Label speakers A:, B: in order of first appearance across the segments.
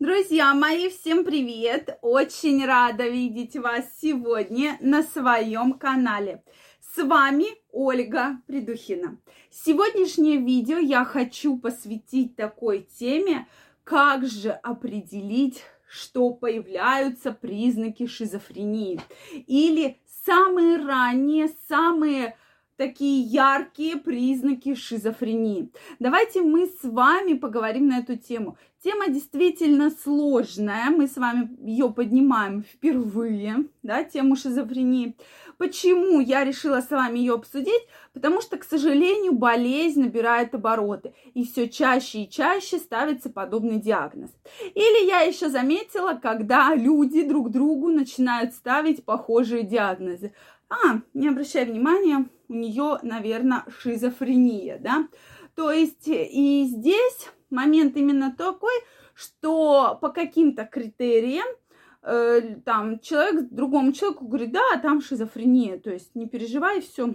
A: Друзья мои, всем привет! Очень рада видеть вас сегодня на своем канале. С вами Ольга Придухина. Сегодняшнее видео я хочу посвятить такой теме, как же определить, что появляются признаки шизофрении или самые ранние, самые такие яркие признаки шизофрении. Давайте мы с вами поговорим на эту тему. Тема действительно сложная, мы с вами ее поднимаем впервые, да, тему шизофрении. Почему я решила с вами ее обсудить? Потому что, к сожалению, болезнь набирает обороты, и все чаще и чаще ставится подобный диагноз. Или я еще заметила, когда люди друг другу начинают ставить похожие диагнозы. А, не обращай внимания, у нее, наверное, шизофрения, да. То есть и здесь момент именно такой, что по каким-то критериям э, там человек другому человеку говорит, да, там шизофрения, то есть не переживай, все,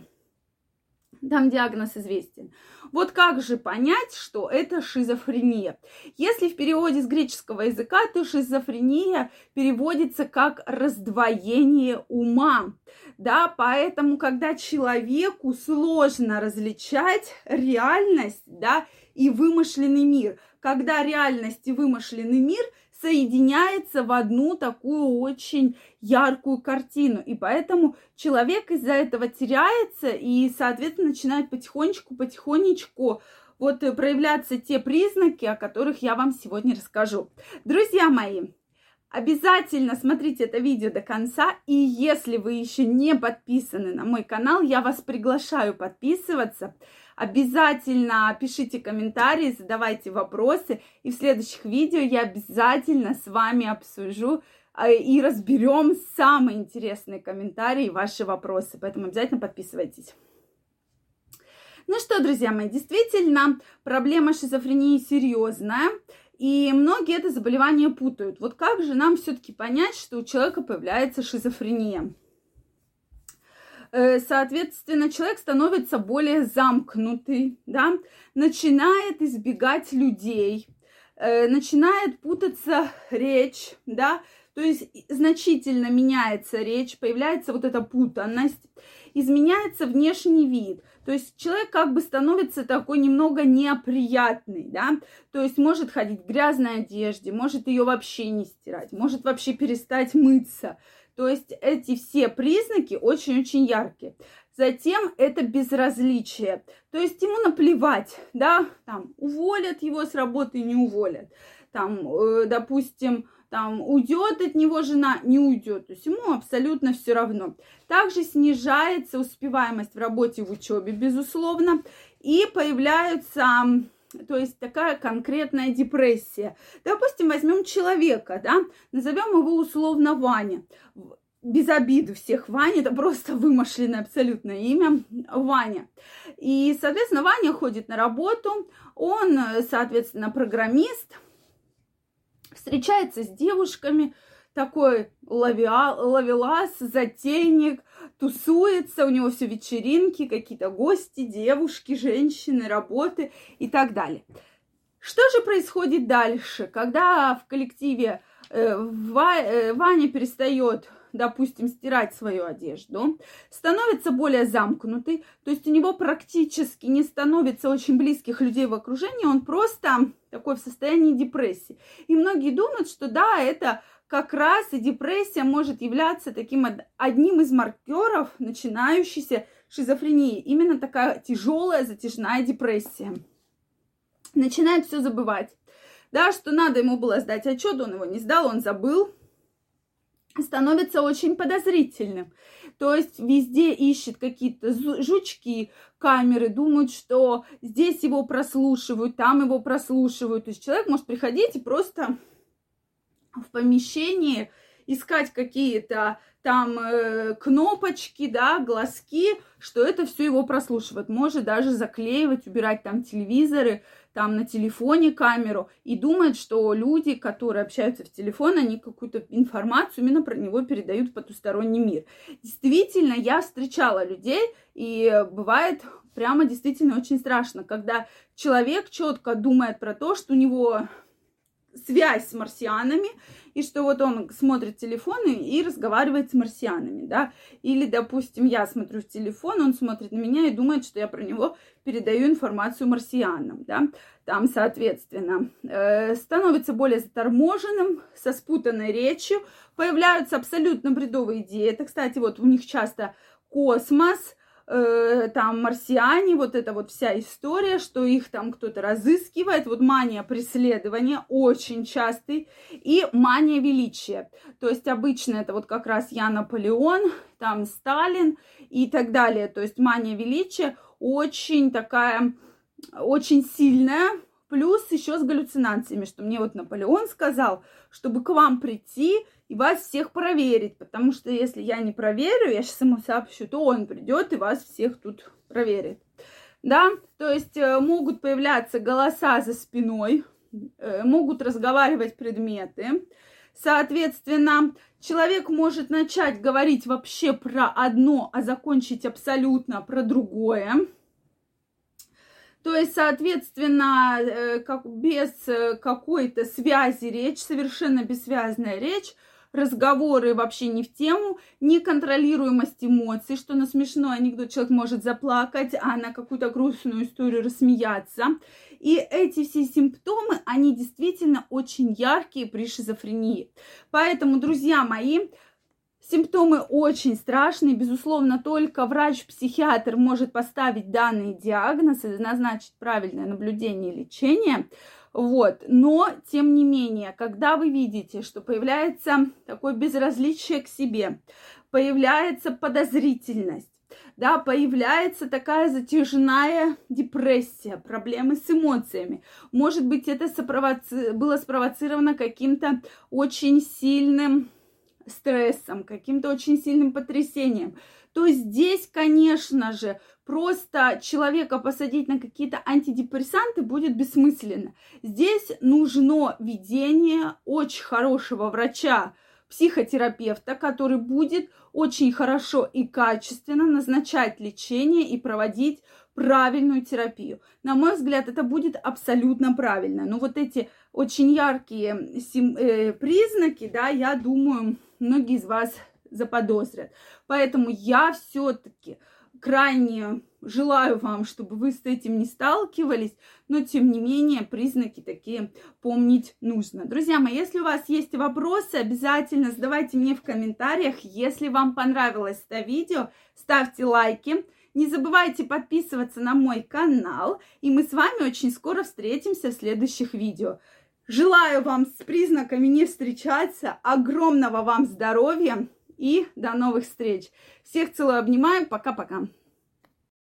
A: там диагноз известен. Вот как же понять, что это шизофрения? Если в переводе с греческого языка, то шизофрения переводится как раздвоение ума. Да, поэтому, когда человеку сложно различать реальность, да, и вымышленный мир, когда реальность и вымышленный мир – соединяется в одну такую очень яркую картину. И поэтому человек из-за этого теряется и, соответственно, начинает потихонечку, потихонечку вот э, проявляться те признаки, о которых я вам сегодня расскажу. Друзья мои, Обязательно смотрите это видео до конца. И если вы еще не подписаны на мой канал, я вас приглашаю подписываться. Обязательно пишите комментарии, задавайте вопросы. И в следующих видео я обязательно с вами обсужу а, и разберем самые интересные комментарии и ваши вопросы. Поэтому обязательно подписывайтесь. Ну что, друзья мои, действительно, проблема шизофрении серьезная. И многие это заболевание путают. Вот как же нам все-таки понять, что у человека появляется шизофрения? Э, соответственно, человек становится более замкнутый, да, начинает избегать людей, э, начинает путаться речь, да, то есть значительно меняется речь, появляется вот эта путанность, изменяется внешний вид. То есть человек как бы становится такой немного неприятный, да, то есть может ходить в грязной одежде, может ее вообще не стирать, может вообще перестать мыться. То есть эти все признаки очень-очень яркие. Затем это безразличие. То есть ему наплевать, да, там уволят его с работы, не уволят. Там, э, допустим, там уйдет от него жена, не уйдет. То есть ему абсолютно все равно. Также снижается успеваемость в работе в учебе, безусловно, и появляются то есть такая конкретная депрессия. Допустим, возьмем человека, да, назовем его условно Ваня. Без обиды всех Ваня, это просто вымышленное абсолютно имя Ваня. И, соответственно, Ваня ходит на работу, он, соответственно, программист, встречается с девушками, такой ловелас, затейник, тусуется, у него все вечеринки, какие-то гости, девушки, женщины, работы и так далее. Что же происходит дальше, когда в коллективе э, э, Ваня перестает допустим, стирать свою одежду, становится более замкнутый, то есть у него практически не становится очень близких людей в окружении, он просто такой в состоянии депрессии. И многие думают, что да, это как раз и депрессия может являться таким одним из маркеров начинающейся шизофрении. Именно такая тяжелая затяжная депрессия. Начинает все забывать. Да, что надо ему было сдать отчет, он его не сдал, он забыл, становится очень подозрительным. То есть везде ищет какие-то жучки, камеры, думают, что здесь его прослушивают, там его прослушивают. То есть человек может приходить и просто в помещении искать какие-то там э, кнопочки, да, глазки, что это все его прослушивает. Может даже заклеивать, убирать там телевизоры, там на телефоне камеру и думает, что люди, которые общаются в телефон, они какую-то информацию именно про него передают в потусторонний мир. Действительно, я встречала людей, и бывает прямо действительно очень страшно, когда человек четко думает про то, что у него связь с марсианами, и что вот он смотрит телефон и разговаривает с марсианами, да, или, допустим, я смотрю в телефон, он смотрит на меня и думает, что я про него передаю информацию марсианам, да, там, соответственно, э, становится более заторможенным, со спутанной речью, появляются абсолютно бредовые идеи, это, кстати, вот у них часто космос, э, там марсиане, вот эта вот вся история, что их там кто-то разыскивает, вот мания преследования очень частый, и мания величия. То есть обычно это вот как раз я Наполеон, там Сталин и так далее. То есть мания величия очень такая, очень сильная, Плюс еще с галлюцинациями, что мне вот Наполеон сказал, чтобы к вам прийти и вас всех проверить, потому что если я не проверю, я сейчас ему сообщу, то он придет и вас всех тут проверит. Да, то есть э, могут появляться голоса за спиной, э, могут разговаривать предметы. Соответственно, человек может начать говорить вообще про одно, а закончить абсолютно про другое. То есть, соответственно, э, как, без какой-то связи речь, совершенно бессвязная речь, разговоры вообще не в тему, неконтролируемость эмоций, что на смешной анекдот человек может заплакать, а на какую-то грустную историю рассмеяться. И эти все симптомы, они действительно очень яркие при шизофрении. Поэтому, друзья мои, Симптомы очень страшные, безусловно, только врач-психиатр может поставить данный диагноз и назначить правильное наблюдение и лечение. Вот. Но, тем не менее, когда вы видите, что появляется такое безразличие к себе, появляется подозрительность, да, появляется такая затяжная депрессия, проблемы с эмоциями. Может быть, это сопровоци... было спровоцировано каким-то очень сильным стрессом, каким-то очень сильным потрясением то здесь, конечно же, просто человека посадить на какие-то антидепрессанты будет бессмысленно. Здесь нужно ведение очень хорошего врача, психотерапевта, который будет очень хорошо и качественно назначать лечение и проводить правильную терапию. На мой взгляд, это будет абсолютно правильно. Но вот эти очень яркие э, признаки, да, я думаю, многие из вас заподозрят. Поэтому я все-таки крайне желаю вам, чтобы вы с этим не сталкивались, но тем не менее признаки такие помнить нужно. Друзья мои, если у вас есть вопросы, обязательно задавайте мне в комментариях. Если вам понравилось это видео, ставьте лайки. Не забывайте подписываться на мой канал, и мы с вами очень скоро встретимся в следующих видео. Желаю вам с признаками не встречаться, огромного вам здоровья, и до новых встреч. Всех целую, обнимаю. Пока-пока.